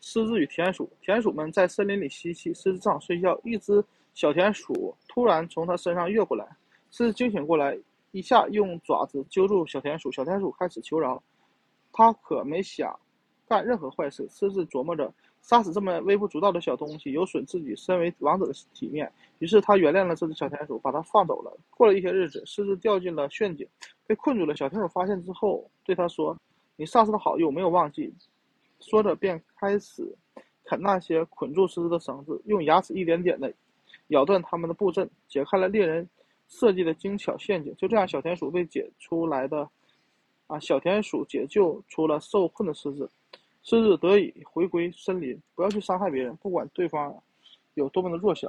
狮子与田鼠。田鼠们在森林里嬉戏，狮子正好睡觉，一只小田鼠突然从它身上越过来，狮子惊醒过来，一下用爪子揪住小田鼠，小田鼠开始求饶，他可没想干任何坏事。狮子琢磨着。杀死这么微不足道的小东西，有损自己身为王者的体面。于是他原谅了这只小田鼠，把它放走了。过了一些日子，狮子掉进了陷阱，被困住了。小田鼠发现之后，对他说：“你上次的好意我没有忘记。”说着便开始啃那些捆住狮子的绳子，用牙齿一点点的咬断它们的布阵，解开了猎人设计的精巧陷阱。就这样，小田鼠被解出来的，啊，小田鼠解救出了受困的狮子。狮子得以回归森林，不要去伤害别人，不管对方有多么的弱小。